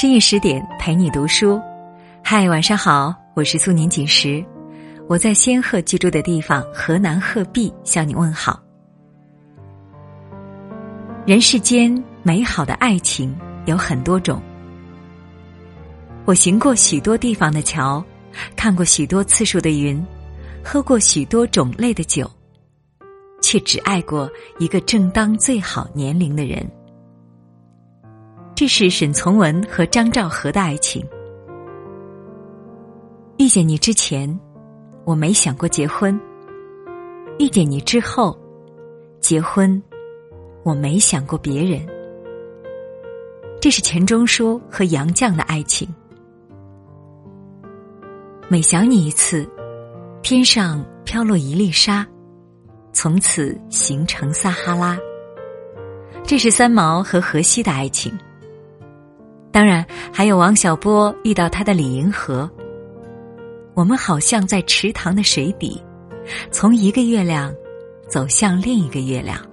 深夜十点陪你读书，嗨，晚上好，我是苏宁锦时，我在仙鹤居住的地方河南鹤壁向你问好。人世间美好的爱情有很多种，我行过许多地方的桥，看过许多次数的云，喝过许多种类的酒，却只爱过一个正当最好年龄的人。这是沈从文和张兆和的爱情。遇见你之前，我没想过结婚；遇见你之后，结婚，我没想过别人。这是钱钟书和杨绛的爱情。每想你一次，天上飘落一粒沙，从此形成撒哈拉。这是三毛和荷西的爱情。当然，还有王小波遇到他的李银河。我们好像在池塘的水底，从一个月亮走向另一个月亮。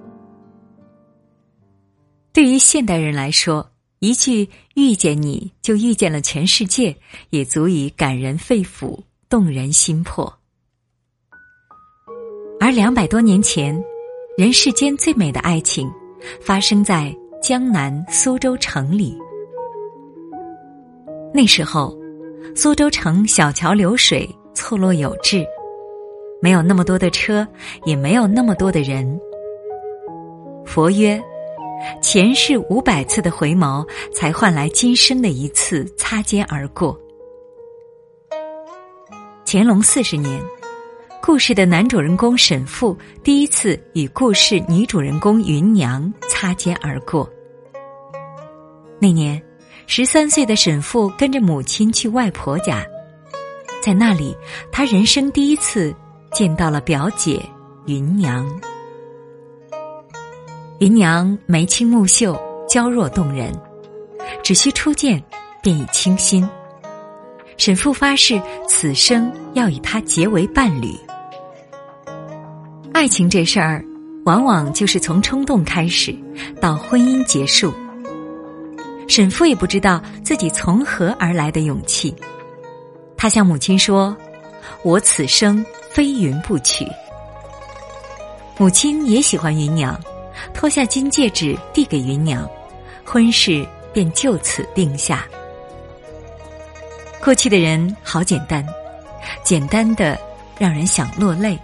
对于现代人来说，一句“遇见你就遇见了全世界”，也足以感人肺腑、动人心魄。而两百多年前，人世间最美的爱情，发生在江南苏州城里。那时候，苏州城小桥流水，错落有致，没有那么多的车，也没有那么多的人。佛曰：“前世五百次的回眸，才换来今生的一次擦肩而过。”乾隆四十年，故事的男主人公沈复第一次与故事女主人公芸娘擦肩而过。那年。十三岁的沈复跟着母亲去外婆家，在那里，他人生第一次见到了表姐芸娘。芸娘眉清目秀，娇弱动人，只需初见便已倾心。沈复发誓此生要与她结为伴侣。爱情这事儿，往往就是从冲动开始，到婚姻结束。沈父也不知道自己从何而来的勇气，他向母亲说：“我此生非云不娶。”母亲也喜欢芸娘，脱下金戒指递给芸娘，婚事便就此定下。过去的人好简单，简单的让人想落泪。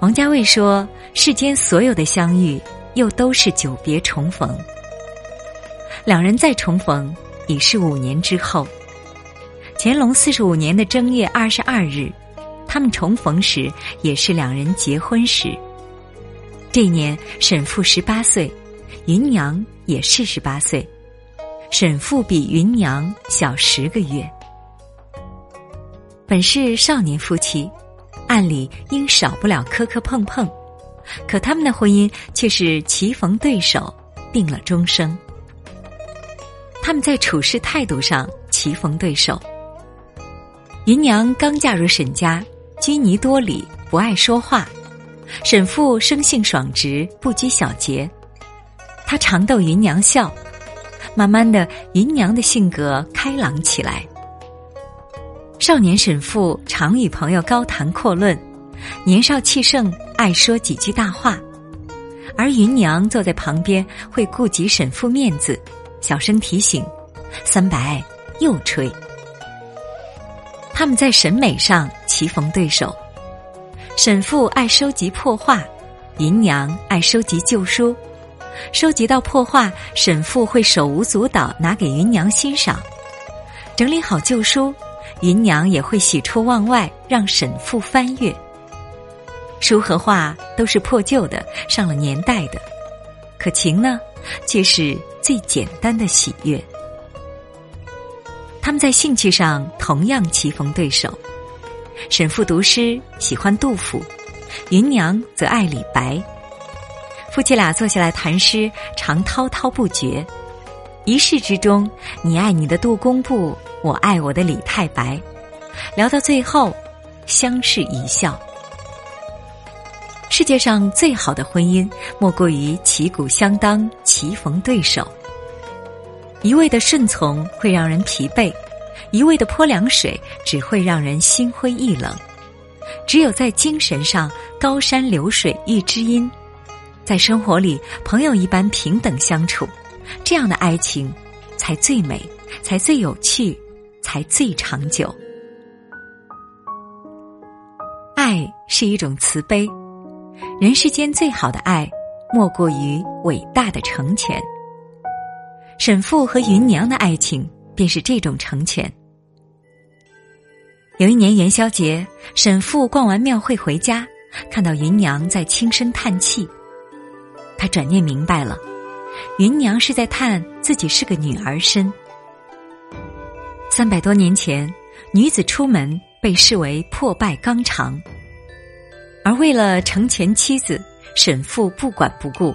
王家卫说：“世间所有的相遇，又都是久别重逢。”两人再重逢，已是五年之后。乾隆四十五年的正月二十二日，他们重逢时，也是两人结婚时。这年，沈复十八岁，芸娘也是十八岁，沈复比芸娘小十个月。本是少年夫妻，按理应少不了磕磕碰碰，可他们的婚姻却是棋逢对手，定了终生。他们在处事态度上棋逢对手。芸娘刚嫁入沈家，拘泥多礼，不爱说话；沈父生性爽直，不拘小节。他常逗芸娘笑，慢慢的，芸娘的性格开朗起来。少年沈父常与朋友高谈阔论，年少气盛，爱说几句大话，而芸娘坐在旁边，会顾及沈父面子。小声提醒：“三白又吹。”他们在审美上棋逢对手。沈父爱收集破画，芸娘爱收集旧书。收集到破画，沈父会手舞足蹈拿给芸娘欣赏；整理好旧书，芸娘也会喜出望外让沈父翻阅。书和画都是破旧的，上了年代的，可情呢，却是。最简单的喜悦，他们在兴趣上同样棋逢对手。沈复读诗喜欢杜甫，芸娘则爱李白。夫妻俩坐下来谈诗，常滔滔不绝。一世之中，你爱你的杜工部，我爱我的李太白。聊到最后，相视一笑。世界上最好的婚姻，莫过于旗鼓相当，棋逢对手。一味的顺从会让人疲惫，一味的泼凉水只会让人心灰意冷。只有在精神上高山流水遇知音，在生活里朋友一般平等相处，这样的爱情才最美，才最有趣，才最长久。爱是一种慈悲，人世间最好的爱，莫过于伟大的成全。沈父和芸娘的爱情便是这种成全。有一年元宵节，沈父逛完庙会回家，看到芸娘在轻声叹气。他转念明白了，芸娘是在叹自己是个女儿身。三百多年前，女子出门被视为破败纲常，而为了成全妻子，沈父不管不顾。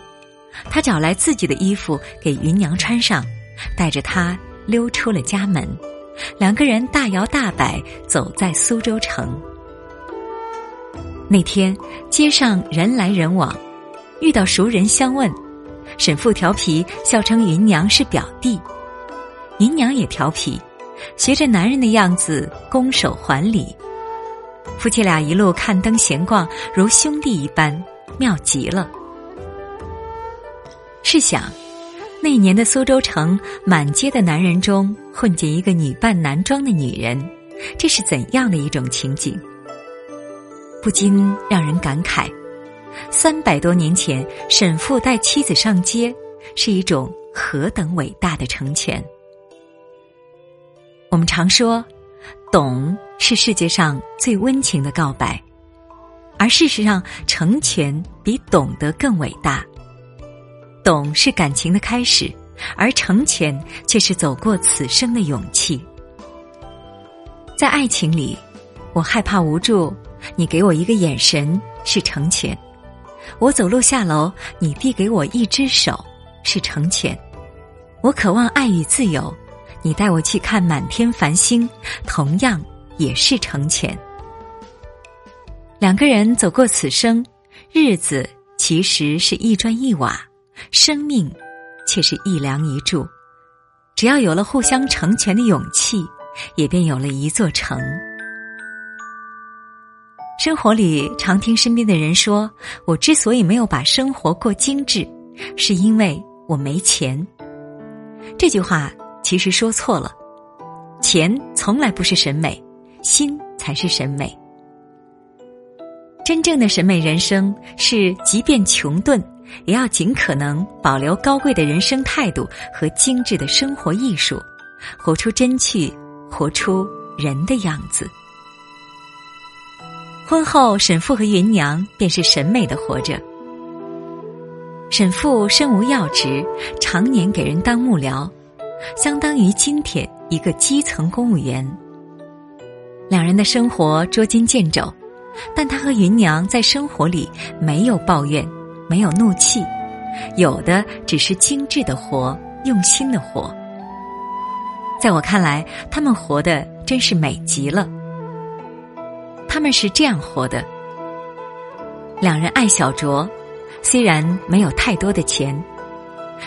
他找来自己的衣服给芸娘穿上，带着她溜出了家门。两个人大摇大摆走在苏州城。那天街上人来人往，遇到熟人相问，沈父调皮笑称芸娘是表弟，芸娘也调皮，学着男人的样子拱手还礼。夫妻俩一路看灯闲逛，如兄弟一般，妙极了。试想，那年的苏州城，满街的男人中混进一个女扮男装的女人，这是怎样的一种情景？不禁让人感慨：三百多年前，沈父带妻子上街，是一种何等伟大的成全。我们常说，懂是世界上最温情的告白，而事实上，成全比懂得更伟大。懂是感情的开始，而成全却是走过此生的勇气。在爱情里，我害怕无助，你给我一个眼神是成全；我走路下楼，你递给我一只手是成全；我渴望爱与自由，你带我去看满天繁星，同样也是成全。两个人走过此生，日子其实是一砖一瓦。生命，却是一梁一柱。只要有了互相成全的勇气，也便有了一座城。生活里常听身边的人说：“我之所以没有把生活过精致，是因为我没钱。”这句话其实说错了，钱从来不是审美，心才是审美。真正的审美人生是，即便穷顿。也要尽可能保留高贵的人生态度和精致的生活艺术，活出真趣，活出人的样子。婚后，沈父和芸娘便是审美的活着。沈父身无要职，常年给人当幕僚，相当于今天一个基层公务员。两人的生活捉襟见肘，但他和芸娘在生活里没有抱怨。没有怒气，有的只是精致的活，用心的活。在我看来，他们活的真是美极了。他们是这样活的：两人爱小酌，虽然没有太多的钱，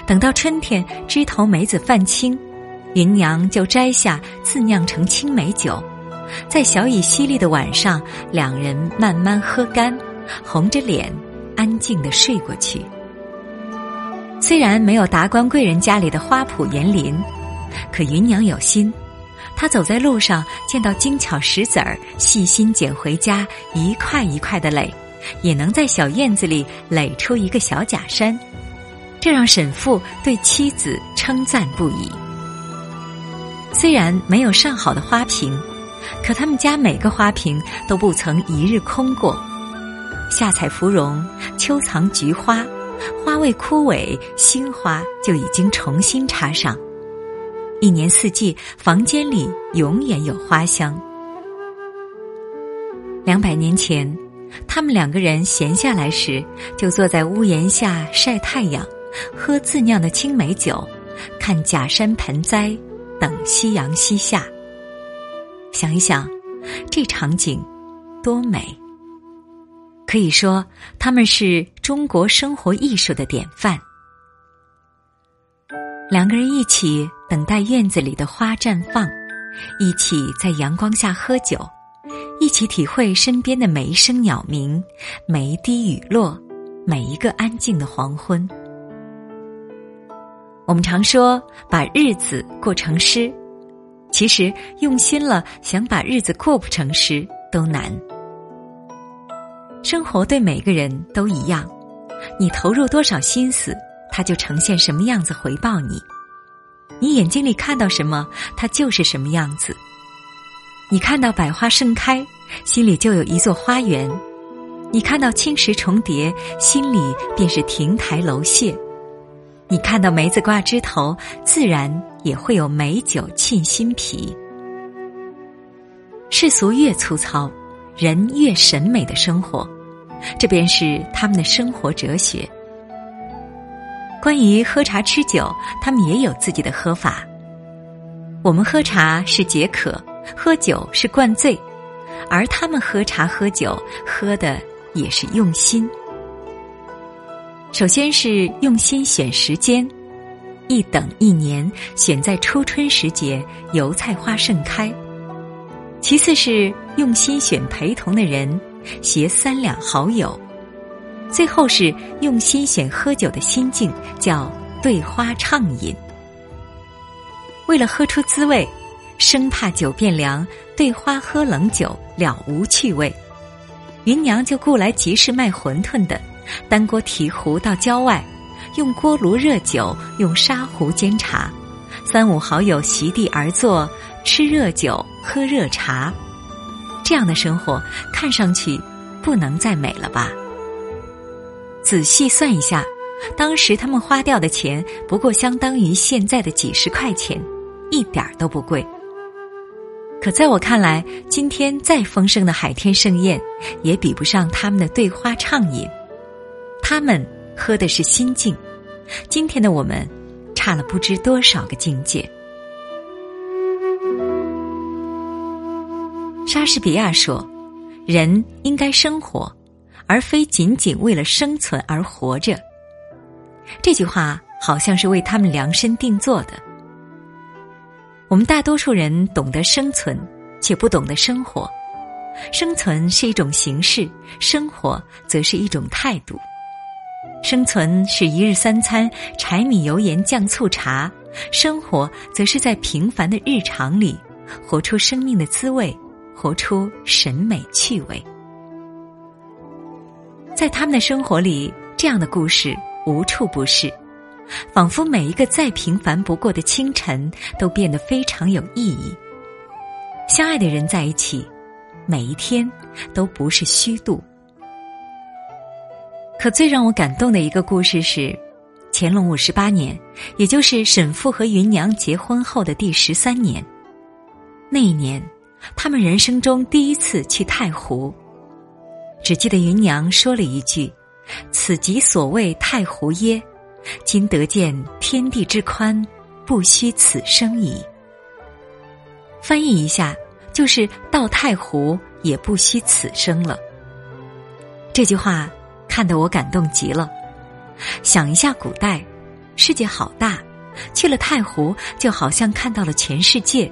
等到春天枝头梅子泛青，芸娘就摘下自酿成青梅酒，在小雨淅沥的晚上，两人慢慢喝干，红着脸。安静的睡过去。虽然没有达官贵人家里的花圃园林，可芸娘有心。她走在路上，见到精巧石子儿，细心捡回家，一块一块的垒，也能在小院子里垒出一个小假山。这让沈父对妻子称赞不已。虽然没有上好的花瓶，可他们家每个花瓶都不曾一日空过。夏采芙蓉，秋藏菊花，花未枯萎，新花就已经重新插上。一年四季，房间里永远有花香。两百年前，他们两个人闲下来时，就坐在屋檐下晒太阳，喝自酿的青梅酒，看假山盆栽，等夕阳西下。想一想，这场景多美！可以说，他们是中国生活艺术的典范。两个人一起等待院子里的花绽放，一起在阳光下喝酒，一起体会身边的每一声鸟鸣，每一滴雨落，每一个安静的黄昏。我们常说把日子过成诗，其实用心了，想把日子过不成诗都难。生活对每个人都一样，你投入多少心思，它就呈现什么样子回报你。你眼睛里看到什么，它就是什么样子。你看到百花盛开，心里就有一座花园；你看到青石重叠，心里便是亭台楼榭。你看到梅子挂枝头，自然也会有美酒沁心脾。世俗越粗糙，人越审美的生活，这便是他们的生活哲学。关于喝茶吃酒，他们也有自己的喝法。我们喝茶是解渴，喝酒是灌醉，而他们喝茶喝酒喝的也是用心。首先是用心选时间，一等一年选在初春时节，油菜花盛开；其次是用心选陪同的人，携三两好友；最后是用心选喝酒的心境，叫对花畅饮。为了喝出滋味，生怕酒变凉，对花喝冷酒了无趣味。芸娘就雇来集市卖馄饨的。单锅提壶到郊外，用锅炉热酒，用砂壶煎茶。三五好友席地而坐，吃热酒，喝热茶。这样的生活看上去不能再美了吧？仔细算一下，当时他们花掉的钱不过相当于现在的几十块钱，一点都不贵。可在我看来，今天再丰盛的海天盛宴，也比不上他们的对花畅饮。他们喝的是心境，今天的我们差了不知多少个境界。莎士比亚说：“人应该生活，而非仅仅为了生存而活着。”这句话好像是为他们量身定做的。我们大多数人懂得生存，却不懂得生活。生存是一种形式，生活则是一种态度。生存是一日三餐，柴米油盐酱醋茶；生活则是在平凡的日常里，活出生命的滋味，活出审美趣味。在他们的生活里，这样的故事无处不是，仿佛每一个再平凡不过的清晨，都变得非常有意义。相爱的人在一起，每一天都不是虚度。可最让我感动的一个故事是，乾隆五十八年，也就是沈复和芸娘结婚后的第十三年。那一年，他们人生中第一次去太湖。只记得芸娘说了一句：“此即所谓太湖耶？今得见天地之宽，不虚此生矣。”翻译一下，就是到太湖也不虚此生了。这句话。看得我感动极了。想一下，古代世界好大，去了太湖就好像看到了全世界，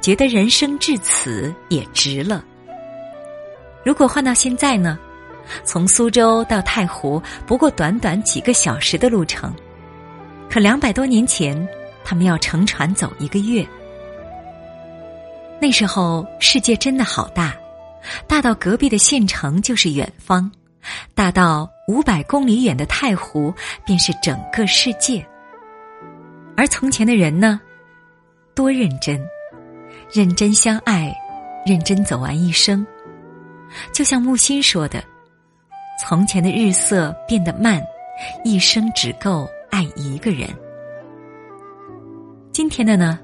觉得人生至此也值了。如果换到现在呢？从苏州到太湖不过短短几个小时的路程，可两百多年前，他们要乘船走一个月。那时候世界真的好大，大到隔壁的县城就是远方。大到五百公里远的太湖，便是整个世界。而从前的人呢，多认真，认真相爱，认真走完一生。就像木心说的：“从前的日色变得慢，一生只够爱一个人。”今天的呢，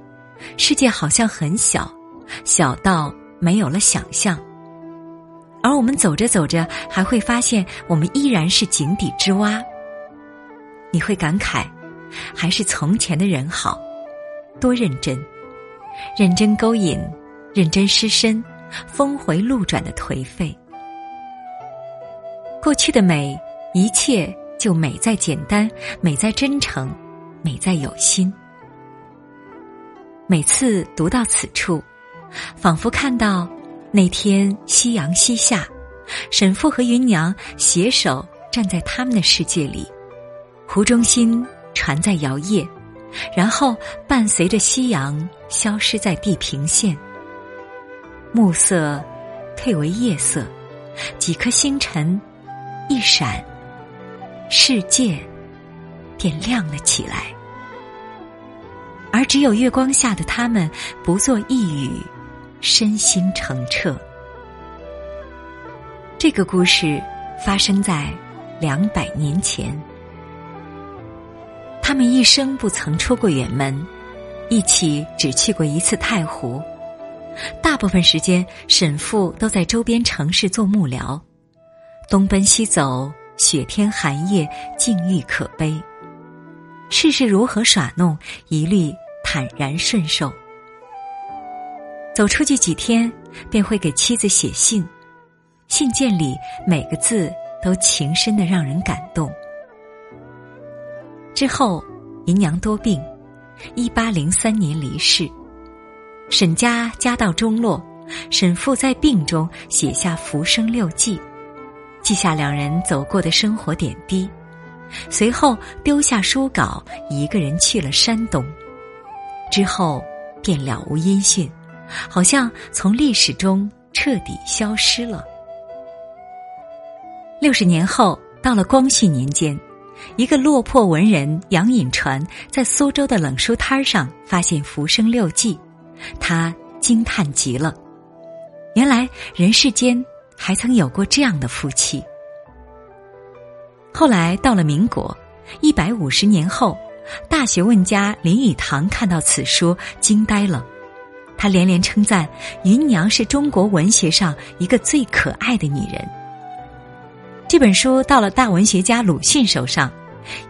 世界好像很小，小到没有了想象。而我们走着走着，还会发现我们依然是井底之蛙。你会感慨，还是从前的人好，多认真，认真勾引，认真失身，峰回路转的颓废。过去的美，一切就美在简单，美在真诚，美在有心。每次读到此处，仿佛看到那天夕阳西下，沈父和芸娘携手站在他们的世界里，湖中心船在摇曳，然后伴随着夕阳消失在地平线，暮色退为夜色，几颗星辰一闪，世界便亮了起来。而只有月光下的他们，不作一语，身心澄澈。这个故事发生在两百年前，他们一生不曾出过远门，一起只去过一次太湖。大部分时间，沈父都在周边城市做幕僚，东奔西走，雪天寒夜，境遇可悲。世事如何耍弄，一律。坦然顺受，走出去几天，便会给妻子写信。信件里每个字都情深的让人感动。之后，姨娘多病，一八零三年离世。沈家家道中落，沈父在病中写下《浮生六记》，记下两人走过的生活点滴。随后丢下书稿，一个人去了山东。之后便了无音讯，好像从历史中彻底消失了。六十年后，到了光绪年间，一个落魄文人杨隐传在苏州的冷书摊上发现《浮生六记》，他惊叹极了。原来人世间还曾有过这样的夫妻。后来到了民国，一百五十年后。大学问家林语堂看到此书，惊呆了。他连连称赞芸娘是中国文学上一个最可爱的女人。这本书到了大文学家鲁迅手上，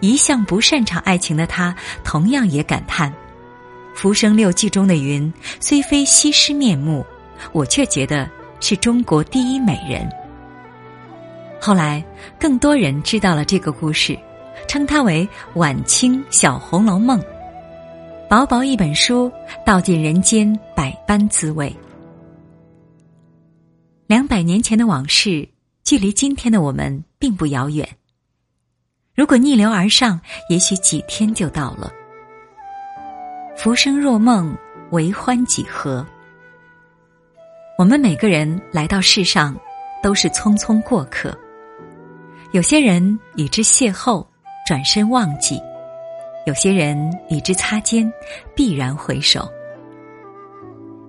一向不擅长爱情的他，同样也感叹：“浮生六记中的云，虽非西施面目，我却觉得是中国第一美人。”后来，更多人知道了这个故事。称它为晚清小《红楼梦》，薄薄一本书，道尽人间百般滋味。两百年前的往事，距离今天的我们并不遥远。如果逆流而上，也许几天就到了。浮生若梦，为欢几何？我们每个人来到世上，都是匆匆过客。有些人与之邂逅。转身忘记，有些人与之擦肩，必然回首。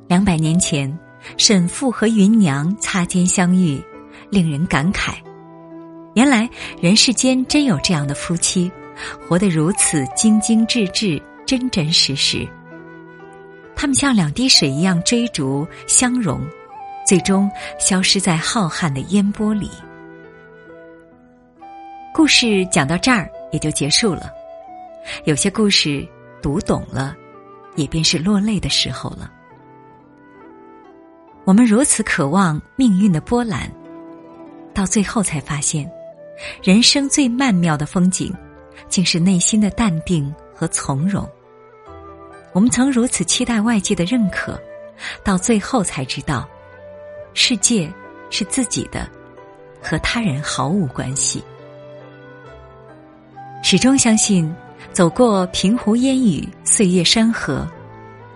两百年前，沈父和芸娘擦肩相遇，令人感慨。原来人世间真有这样的夫妻，活得如此精精致致、真真实实。他们像两滴水一样追逐相融，最终消失在浩瀚的烟波里。故事讲到这儿。也就结束了。有些故事读懂了，也便是落泪的时候了。我们如此渴望命运的波澜，到最后才发现，人生最曼妙的风景，竟是内心的淡定和从容。我们曾如此期待外界的认可，到最后才知道，世界是自己的，和他人毫无关系。始终相信，走过平湖烟雨、岁月山河，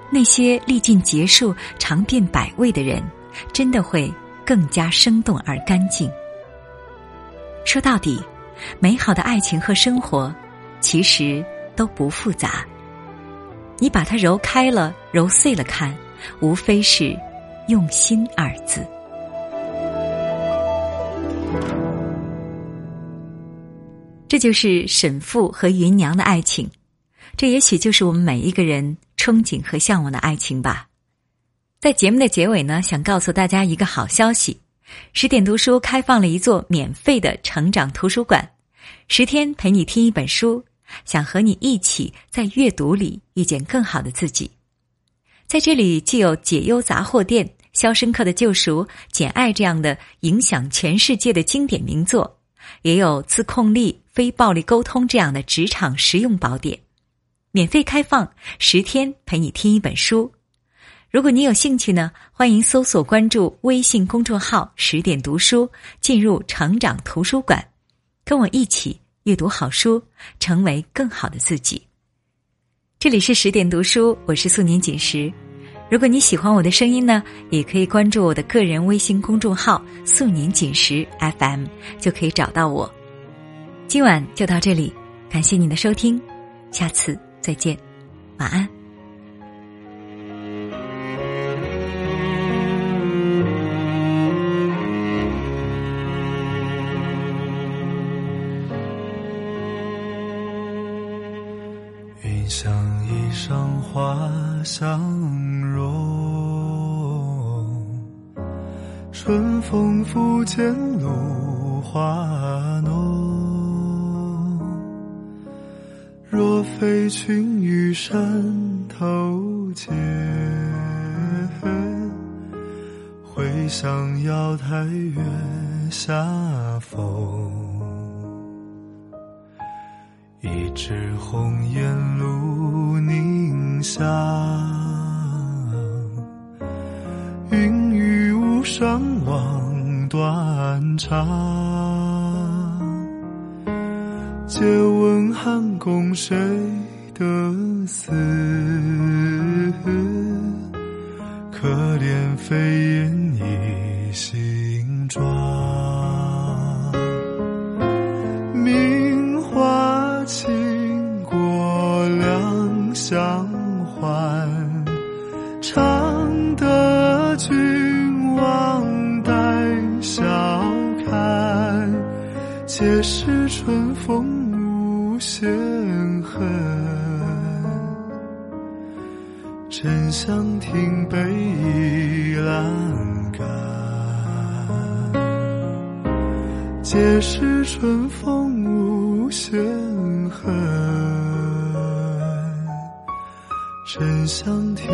那些历尽劫数、尝遍百味的人，真的会更加生动而干净。说到底，美好的爱情和生活，其实都不复杂。你把它揉开了、揉碎了看，无非是用心二字。这就是沈父和芸娘的爱情，这也许就是我们每一个人憧憬和向往的爱情吧。在节目的结尾呢，想告诉大家一个好消息：十点读书开放了一座免费的成长图书馆，十天陪你听一本书，想和你一起在阅读里遇见更好的自己。在这里，既有解忧杂货店、《肖申克的救赎》、《简爱》这样的影响全世界的经典名作，也有自控力。非暴力沟通这样的职场实用宝典，免费开放十天陪你听一本书。如果你有兴趣呢，欢迎搜索关注微信公众号“十点读书”，进入成长图书馆，跟我一起阅读好书，成为更好的自己。这里是十点读书，我是素年锦时。如果你喜欢我的声音呢，也可以关注我的个人微信公众号“素年锦时 FM”，就可以找到我。今晚就到这里，感谢你的收听，下次再见，晚安。云想衣裳花香融，春风拂槛露花若非群玉山头见，会向瑶台月下逢。一枝红艳露凝香，云雨巫山望断肠。借问汉宫谁得似？可怜飞燕倚新妆。相欢，常得君王带笑看，皆是沉香亭北倚阑干，皆是春风无限恨。沉香亭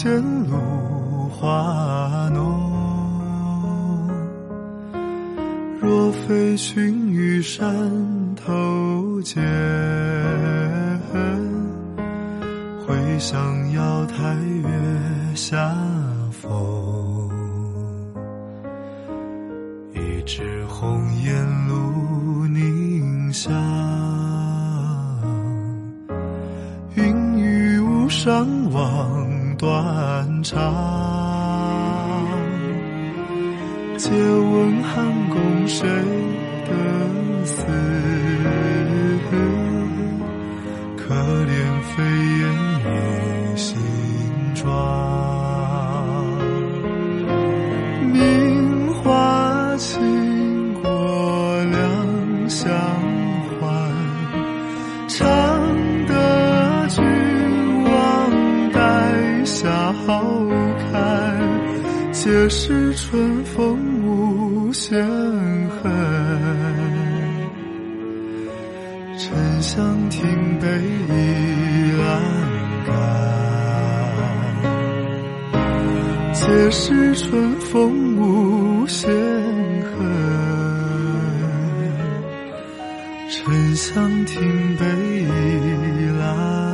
见露花浓。若非群玉山头见，会向瑶台月下逢。一枝红艳露凝香，云雨巫山望断肠。借问汉宫谁得似？可怜飞燕倚新妆。皆是春风无限恨。沉香亭北倚阑干。皆是春风无限恨，沉香亭北倚阑。